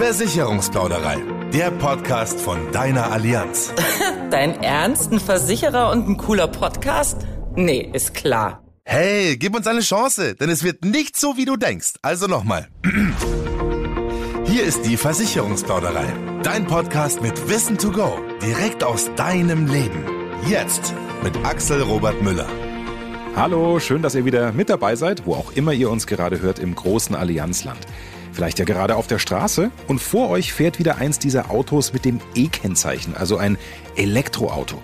Versicherungsplauderei, der Podcast von deiner Allianz. Dein Ernst? Ein Versicherer und ein cooler Podcast? Nee, ist klar. Hey, gib uns eine Chance, denn es wird nicht so, wie du denkst. Also nochmal. Hier ist die Versicherungsplauderei, dein Podcast mit Wissen to go, direkt aus deinem Leben. Jetzt mit Axel Robert Müller. Hallo, schön, dass ihr wieder mit dabei seid, wo auch immer ihr uns gerade hört im großen Allianzland. Vielleicht ja gerade auf der Straße und vor euch fährt wieder eins dieser Autos mit dem E-Kennzeichen, also ein Elektroauto.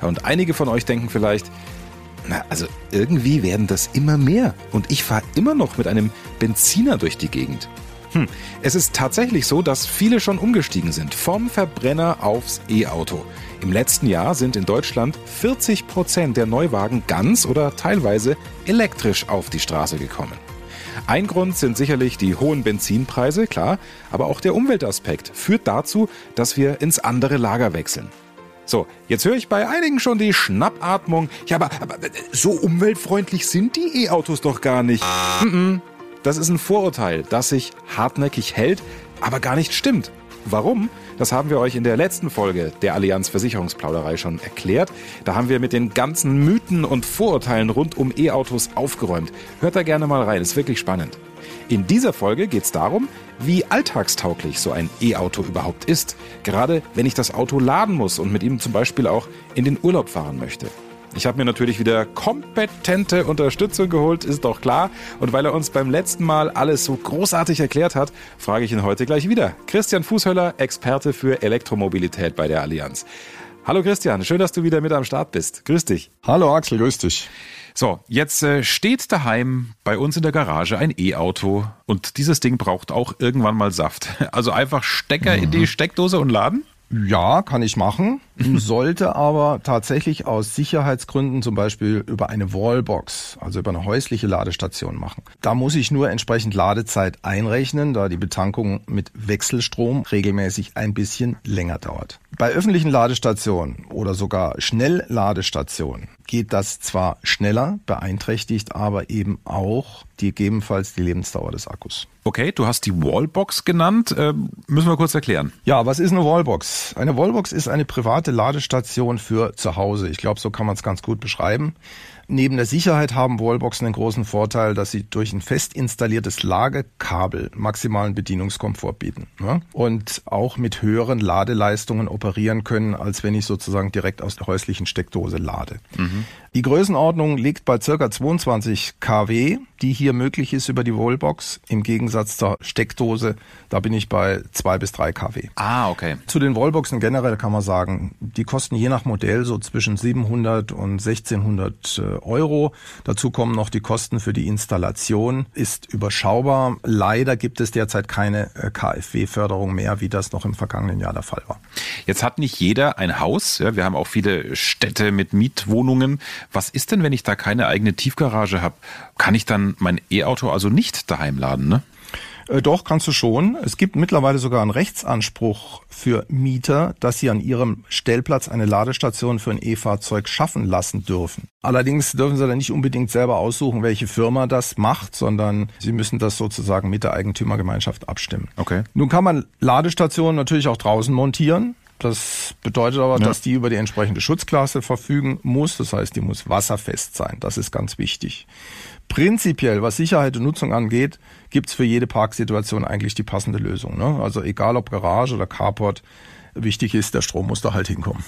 Und einige von euch denken vielleicht, na, also irgendwie werden das immer mehr und ich fahre immer noch mit einem Benziner durch die Gegend. Hm. Es ist tatsächlich so, dass viele schon umgestiegen sind vom Verbrenner aufs E-Auto. Im letzten Jahr sind in Deutschland 40 Prozent der Neuwagen ganz oder teilweise elektrisch auf die Straße gekommen. Ein Grund sind sicherlich die hohen Benzinpreise, klar, aber auch der Umweltaspekt führt dazu, dass wir ins andere Lager wechseln. So, jetzt höre ich bei einigen schon die Schnappatmung. Ja, aber, aber so umweltfreundlich sind die E-Autos doch gar nicht. Das ist ein Vorurteil, das sich hartnäckig hält, aber gar nicht stimmt. Warum? Das haben wir euch in der letzten Folge der Allianz Versicherungsplauderei schon erklärt. Da haben wir mit den ganzen Mythen und Vorurteilen rund um E-Autos aufgeräumt. Hört da gerne mal rein, ist wirklich spannend. In dieser Folge geht es darum, wie alltagstauglich so ein E-Auto überhaupt ist. Gerade wenn ich das Auto laden muss und mit ihm zum Beispiel auch in den Urlaub fahren möchte. Ich habe mir natürlich wieder kompetente Unterstützung geholt, ist doch klar. Und weil er uns beim letzten Mal alles so großartig erklärt hat, frage ich ihn heute gleich wieder. Christian Fußhöller, Experte für Elektromobilität bei der Allianz. Hallo Christian, schön, dass du wieder mit am Start bist. Grüß dich. Hallo Axel, grüß dich. So, jetzt äh, steht daheim bei uns in der Garage ein E-Auto und dieses Ding braucht auch irgendwann mal Saft. Also einfach Stecker mhm. in die Steckdose und laden? Ja, kann ich machen. Sollte aber tatsächlich aus Sicherheitsgründen zum Beispiel über eine Wallbox, also über eine häusliche Ladestation machen. Da muss ich nur entsprechend Ladezeit einrechnen, da die Betankung mit Wechselstrom regelmäßig ein bisschen länger dauert. Bei öffentlichen Ladestationen oder sogar Schnellladestationen geht das zwar schneller, beeinträchtigt aber eben auch die, gegebenenfalls die Lebensdauer des Akkus. Okay, du hast die Wallbox genannt. Äh, müssen wir kurz erklären. Ja, was ist eine Wallbox? Eine Wallbox ist eine private Ladestation für zu Hause. Ich glaube, so kann man es ganz gut beschreiben. Neben der Sicherheit haben Wallboxen den großen Vorteil, dass sie durch ein fest installiertes Lagekabel maximalen Bedienungskomfort bieten ne? und auch mit höheren Ladeleistungen operieren können, als wenn ich sozusagen direkt aus der häuslichen Steckdose lade. Mhm. Die Größenordnung liegt bei circa 22 kW, die hier möglich ist über die Wallbox. Im Gegensatz zur Steckdose, da bin ich bei zwei bis drei kW. Ah, okay. Zu den Wallboxen generell kann man sagen, die kosten je nach Modell so zwischen 700 und 1600 äh, Euro. Dazu kommen noch die Kosten für die Installation. Ist überschaubar. Leider gibt es derzeit keine äh, KfW-Förderung mehr, wie das noch im vergangenen Jahr der Fall war. Jetzt hat nicht jeder ein Haus. Ja, wir haben auch viele Städte mit Mietwohnungen. Was ist denn, wenn ich da keine eigene Tiefgarage habe? Kann ich dann mein E-Auto also nicht daheim laden, ne? Äh, doch, kannst du schon. Es gibt mittlerweile sogar einen Rechtsanspruch für Mieter, dass sie an ihrem Stellplatz eine Ladestation für ein E-Fahrzeug schaffen lassen dürfen. Allerdings dürfen sie dann nicht unbedingt selber aussuchen, welche Firma das macht, sondern sie müssen das sozusagen mit der Eigentümergemeinschaft abstimmen. Okay. Nun kann man Ladestationen natürlich auch draußen montieren. Das bedeutet aber, ja. dass die über die entsprechende Schutzklasse verfügen muss. Das heißt, die muss wasserfest sein. Das ist ganz wichtig. Prinzipiell, was Sicherheit und Nutzung angeht, gibt's für jede Parksituation eigentlich die passende Lösung. Ne? Also egal ob Garage oder Carport, wichtig ist, der Strom muss da halt hinkommen.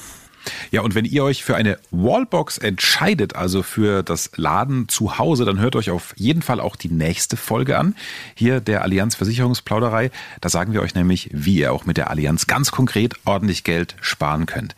Ja, und wenn ihr euch für eine Wallbox entscheidet, also für das Laden zu Hause, dann hört euch auf jeden Fall auch die nächste Folge an. Hier der Allianz Versicherungsplauderei. Da sagen wir euch nämlich, wie ihr auch mit der Allianz ganz konkret ordentlich Geld sparen könnt.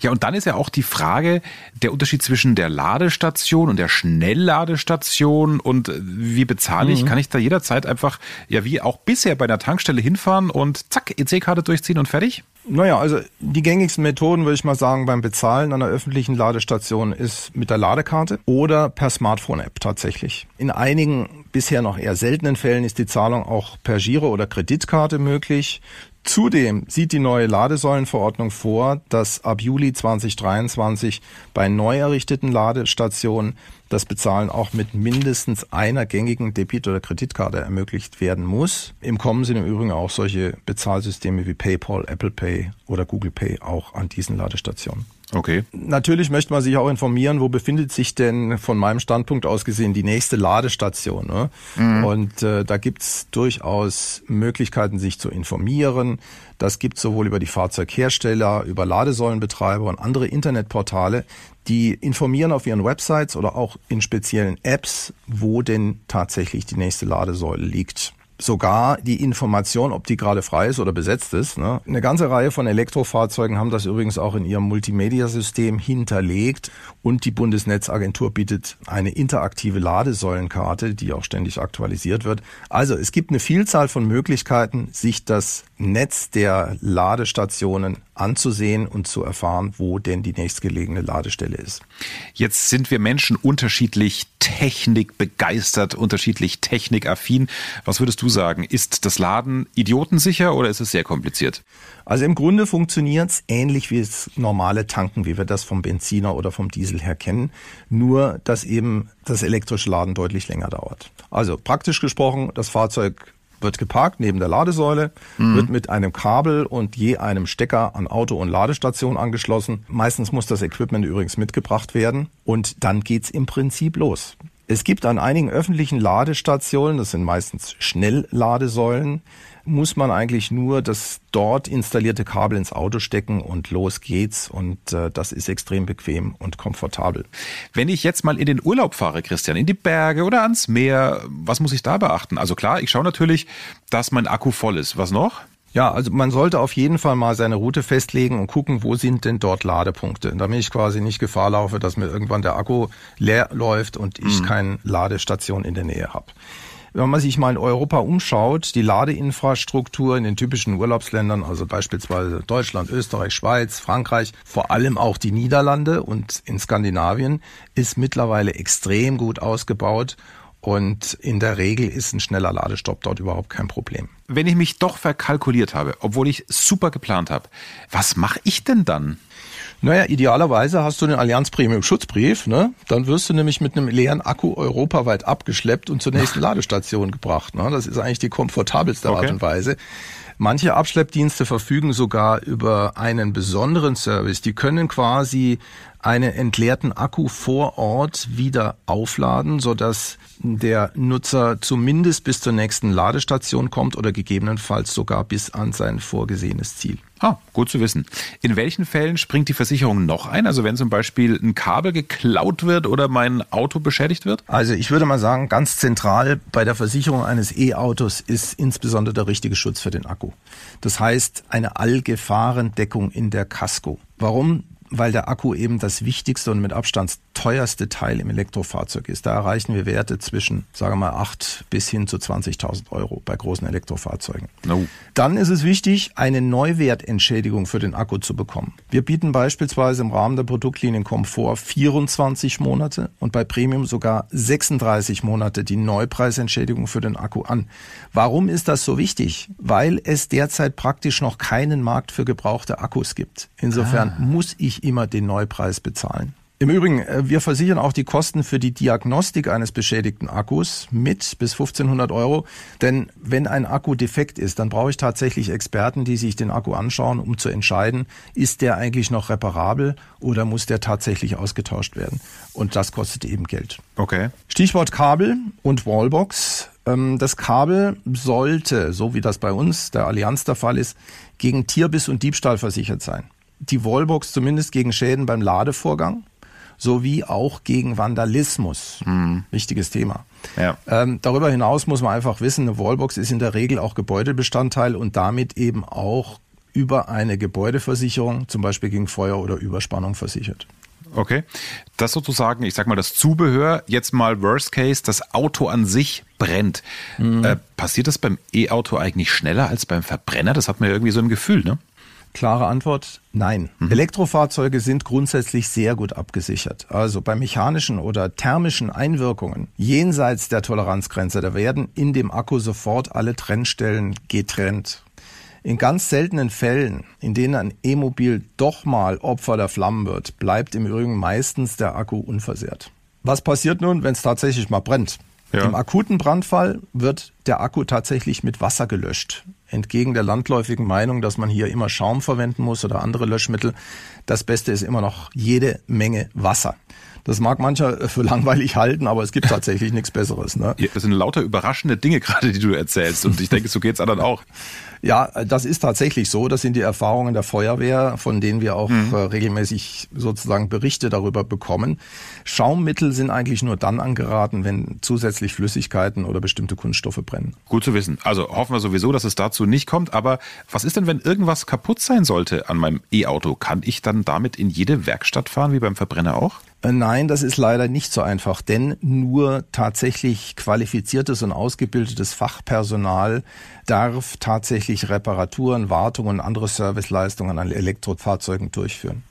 Ja, und dann ist ja auch die Frage, der Unterschied zwischen der Ladestation und der Schnellladestation und äh, wie bezahle ich? Mhm. Kann ich da jederzeit einfach, ja, wie auch bisher bei einer Tankstelle hinfahren und zack, EC-Karte durchziehen und fertig? Naja, also die gängigsten Methoden, würde ich mal sagen, beim Bezahlen an einer öffentlichen Ladestation ist mit der Ladekarte oder per Smartphone-App tatsächlich. In einigen bisher noch eher seltenen Fällen ist die Zahlung auch per Giro oder Kreditkarte möglich. Zudem sieht die neue Ladesäulenverordnung vor, dass ab Juli 2023 bei neu errichteten Ladestationen das Bezahlen auch mit mindestens einer gängigen Debit- oder Kreditkarte ermöglicht werden muss. Im Kommen sind im Übrigen auch solche Bezahlsysteme wie PayPal, Apple Pay oder Google Pay auch an diesen Ladestationen. Okay. Natürlich möchte man sich auch informieren, wo befindet sich denn von meinem Standpunkt aus gesehen die nächste Ladestation. Ne? Mhm. Und äh, da gibt's durchaus Möglichkeiten, sich zu informieren. Das gibt sowohl über die Fahrzeughersteller, über Ladesäulenbetreiber und andere Internetportale, die informieren auf ihren Websites oder auch in speziellen Apps, wo denn tatsächlich die nächste Ladesäule liegt sogar die Information, ob die gerade frei ist oder besetzt ist. Ne? Eine ganze Reihe von Elektrofahrzeugen haben das übrigens auch in ihrem Multimedia-System hinterlegt und die Bundesnetzagentur bietet eine interaktive Ladesäulenkarte, die auch ständig aktualisiert wird. Also es gibt eine Vielzahl von Möglichkeiten, sich das Netz der Ladestationen anzusehen und zu erfahren, wo denn die nächstgelegene Ladestelle ist. Jetzt sind wir Menschen unterschiedlich technikbegeistert, unterschiedlich technikaffin. Was würdest du sagen? Ist das Laden idiotensicher oder ist es sehr kompliziert? Also im Grunde funktioniert es ähnlich wie das normale Tanken, wie wir das vom Benziner oder vom Diesel her kennen, nur dass eben das elektrische Laden deutlich länger dauert. Also praktisch gesprochen, das Fahrzeug wird geparkt neben der Ladesäule, mhm. wird mit einem Kabel und je einem Stecker an Auto und Ladestation angeschlossen. Meistens muss das Equipment übrigens mitgebracht werden und dann geht's im Prinzip los. Es gibt an einigen öffentlichen Ladestationen, das sind meistens Schnellladesäulen, muss man eigentlich nur das dort installierte Kabel ins Auto stecken und los geht's. Und äh, das ist extrem bequem und komfortabel. Wenn ich jetzt mal in den Urlaub fahre, Christian, in die Berge oder ans Meer, was muss ich da beachten? Also klar, ich schaue natürlich, dass mein Akku voll ist. Was noch? Ja, also man sollte auf jeden Fall mal seine Route festlegen und gucken, wo sind denn dort Ladepunkte, damit ich quasi nicht Gefahr laufe, dass mir irgendwann der Akku leer läuft und ich mhm. keine Ladestation in der Nähe habe. Wenn man sich mal in Europa umschaut, die Ladeinfrastruktur in den typischen Urlaubsländern, also beispielsweise Deutschland, Österreich, Schweiz, Frankreich, vor allem auch die Niederlande und in Skandinavien, ist mittlerweile extrem gut ausgebaut. Und in der Regel ist ein schneller Ladestopp dort überhaupt kein Problem. Wenn ich mich doch verkalkuliert habe, obwohl ich super geplant habe, was mache ich denn dann? Naja, idealerweise hast du den Allianz Premium Schutzbrief, ne? Dann wirst du nämlich mit einem leeren Akku europaweit abgeschleppt und zur nächsten Ladestation gebracht. Ne? Das ist eigentlich die komfortabelste okay. Art und Weise. Manche Abschleppdienste verfügen sogar über einen besonderen Service. Die können quasi einen entleerten Akku vor Ort wieder aufladen, sodass der Nutzer zumindest bis zur nächsten Ladestation kommt oder gegebenenfalls sogar bis an sein vorgesehenes Ziel. Ah, gut zu wissen. In welchen Fällen springt die Versicherung noch ein? Also wenn zum Beispiel ein Kabel geklaut wird oder mein Auto beschädigt wird? Also ich würde mal sagen, ganz zentral bei der Versicherung eines E-Autos ist insbesondere der richtige Schutz für den Akku. Das heißt eine Allgefahrendeckung in der Casco. Warum? Weil der Akku eben das wichtigste und mit Abstand teuerste Teil im Elektrofahrzeug ist. Da erreichen wir Werte zwischen, sagen wir mal, 8 bis hin zu 20.000 Euro bei großen Elektrofahrzeugen. No. Dann ist es wichtig, eine Neuwertentschädigung für den Akku zu bekommen. Wir bieten beispielsweise im Rahmen der Produktlinien Komfort 24 Monate und bei Premium sogar 36 Monate die Neupreisentschädigung für den Akku an. Warum ist das so wichtig? Weil es derzeit praktisch noch keinen Markt für gebrauchte Akkus gibt. Insofern ah. muss ich ich immer den Neupreis bezahlen. Im Übrigen, äh, wir versichern auch die Kosten für die Diagnostik eines beschädigten Akkus mit bis 1500 Euro. Denn wenn ein Akku defekt ist, dann brauche ich tatsächlich Experten, die sich den Akku anschauen, um zu entscheiden, ist der eigentlich noch reparabel oder muss der tatsächlich ausgetauscht werden. Und das kostet eben Geld. Okay. Stichwort Kabel und Wallbox. Ähm, das Kabel sollte, so wie das bei uns der Allianz der Fall ist, gegen Tierbiss und Diebstahl versichert sein die Wallbox zumindest gegen Schäden beim Ladevorgang sowie auch gegen Vandalismus. Mhm. Wichtiges Thema. Ja. Ähm, darüber hinaus muss man einfach wissen, eine Wallbox ist in der Regel auch Gebäudebestandteil und damit eben auch über eine Gebäudeversicherung, zum Beispiel gegen Feuer oder Überspannung versichert. Okay. Das sozusagen, ich sag mal, das Zubehör, jetzt mal Worst Case, das Auto an sich brennt. Mhm. Äh, passiert das beim E-Auto eigentlich schneller als beim Verbrenner? Das hat man ja irgendwie so ein Gefühl, ne? Klare Antwort, nein. Mhm. Elektrofahrzeuge sind grundsätzlich sehr gut abgesichert. Also bei mechanischen oder thermischen Einwirkungen jenseits der Toleranzgrenze, da werden in dem Akku sofort alle Trennstellen getrennt. In ganz seltenen Fällen, in denen ein E-Mobil doch mal Opfer der Flammen wird, bleibt im Übrigen meistens der Akku unversehrt. Was passiert nun, wenn es tatsächlich mal brennt? Ja. Im akuten Brandfall wird der Akku tatsächlich mit Wasser gelöscht. Entgegen der landläufigen Meinung, dass man hier immer Schaum verwenden muss oder andere Löschmittel, das Beste ist immer noch jede Menge Wasser. Das mag mancher für langweilig halten, aber es gibt tatsächlich nichts Besseres. Ne? Das sind lauter überraschende Dinge gerade, die du erzählst. Und ich denke, so geht's anderen auch. Ja, das ist tatsächlich so. Das sind die Erfahrungen der Feuerwehr, von denen wir auch mhm. Äh, regelmäßig sozusagen Berichte darüber bekommen. Schaummittel sind eigentlich nur dann angeraten, wenn zusätzlich Flüssigkeiten oder bestimmte Kunststoffe brennen. Gut zu wissen. Also hoffen wir sowieso, dass es dazu nicht kommt. Aber was ist denn, wenn irgendwas kaputt sein sollte an meinem E-Auto? Kann ich dann damit in jede Werkstatt fahren, wie beim Verbrenner auch? Äh, nein, das ist leider nicht so einfach, denn nur tatsächlich qualifiziertes und ausgebildetes Fachpersonal darf tatsächlich Reparaturen, Wartungen und andere Serviceleistungen an Elektrofahrzeugen durchführen.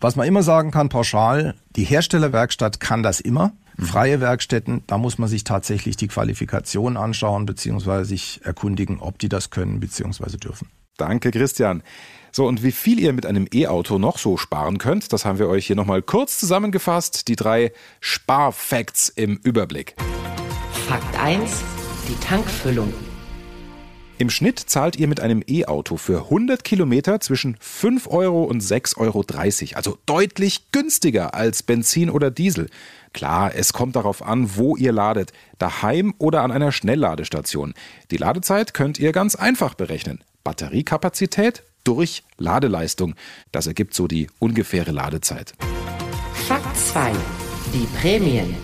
Was man immer sagen kann, pauschal, die Herstellerwerkstatt kann das immer. Mhm. Freie Werkstätten, da muss man sich tatsächlich die Qualifikation anschauen, beziehungsweise sich erkundigen, ob die das können, beziehungsweise dürfen. Danke, Christian. So, und wie viel ihr mit einem E-Auto noch so sparen könnt, das haben wir euch hier nochmal kurz zusammengefasst. Die drei Sparfacts im Überblick. Fakt 1. Die Tankfüllung. Im Schnitt zahlt ihr mit einem E-Auto für 100 Kilometer zwischen 5 Euro und 6,30 Euro. Also deutlich günstiger als Benzin oder Diesel. Klar, es kommt darauf an, wo ihr ladet. Daheim oder an einer Schnellladestation. Die Ladezeit könnt ihr ganz einfach berechnen. Batteriekapazität durch Ladeleistung. Das ergibt so die ungefähre Ladezeit. Fakt 2. Die Prämien.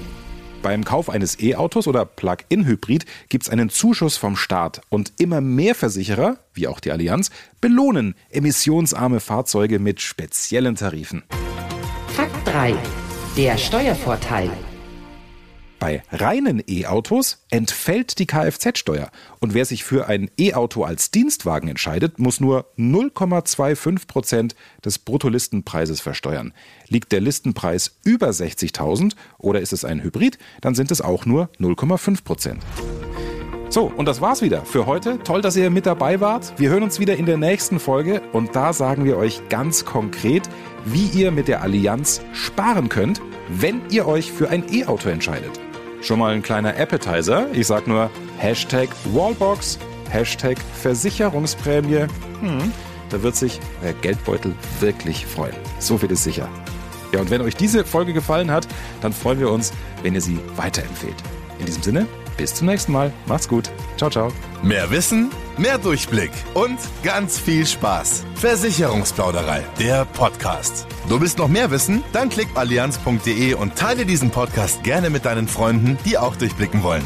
Beim Kauf eines E-Autos oder Plug-in-Hybrid gibt es einen Zuschuss vom Staat und immer mehr Versicherer, wie auch die Allianz, belohnen emissionsarme Fahrzeuge mit speziellen Tarifen. Fakt 3. Der Steuervorteil. Bei reinen E-Autos entfällt die Kfz-Steuer und wer sich für ein E-Auto als Dienstwagen entscheidet, muss nur 0,25 Prozent des Bruttolistenpreises versteuern. Liegt der Listenpreis über 60.000 oder ist es ein Hybrid, dann sind es auch nur 0,5 Prozent. So, und das war's wieder für heute. Toll, dass ihr mit dabei wart. Wir hören uns wieder in der nächsten Folge und da sagen wir euch ganz konkret, wie ihr mit der Allianz sparen könnt, wenn ihr euch für ein E-Auto entscheidet. Schon mal ein kleiner Appetizer. Ich sag nur Hashtag Wallbox, Hashtag Versicherungsprämie. Hm, da wird sich euer Geldbeutel wirklich freuen. So viel ist sicher. Ja, und wenn euch diese Folge gefallen hat, dann freuen wir uns, wenn ihr sie weiterempfehlt. In diesem Sinne, bis zum nächsten Mal. Macht's gut. Ciao, ciao. Mehr Wissen, mehr Durchblick und ganz viel Spaß. Versicherungsplauderei, der Podcast. Du willst noch mehr wissen? Dann klick allianz.de und teile diesen Podcast gerne mit deinen Freunden, die auch durchblicken wollen.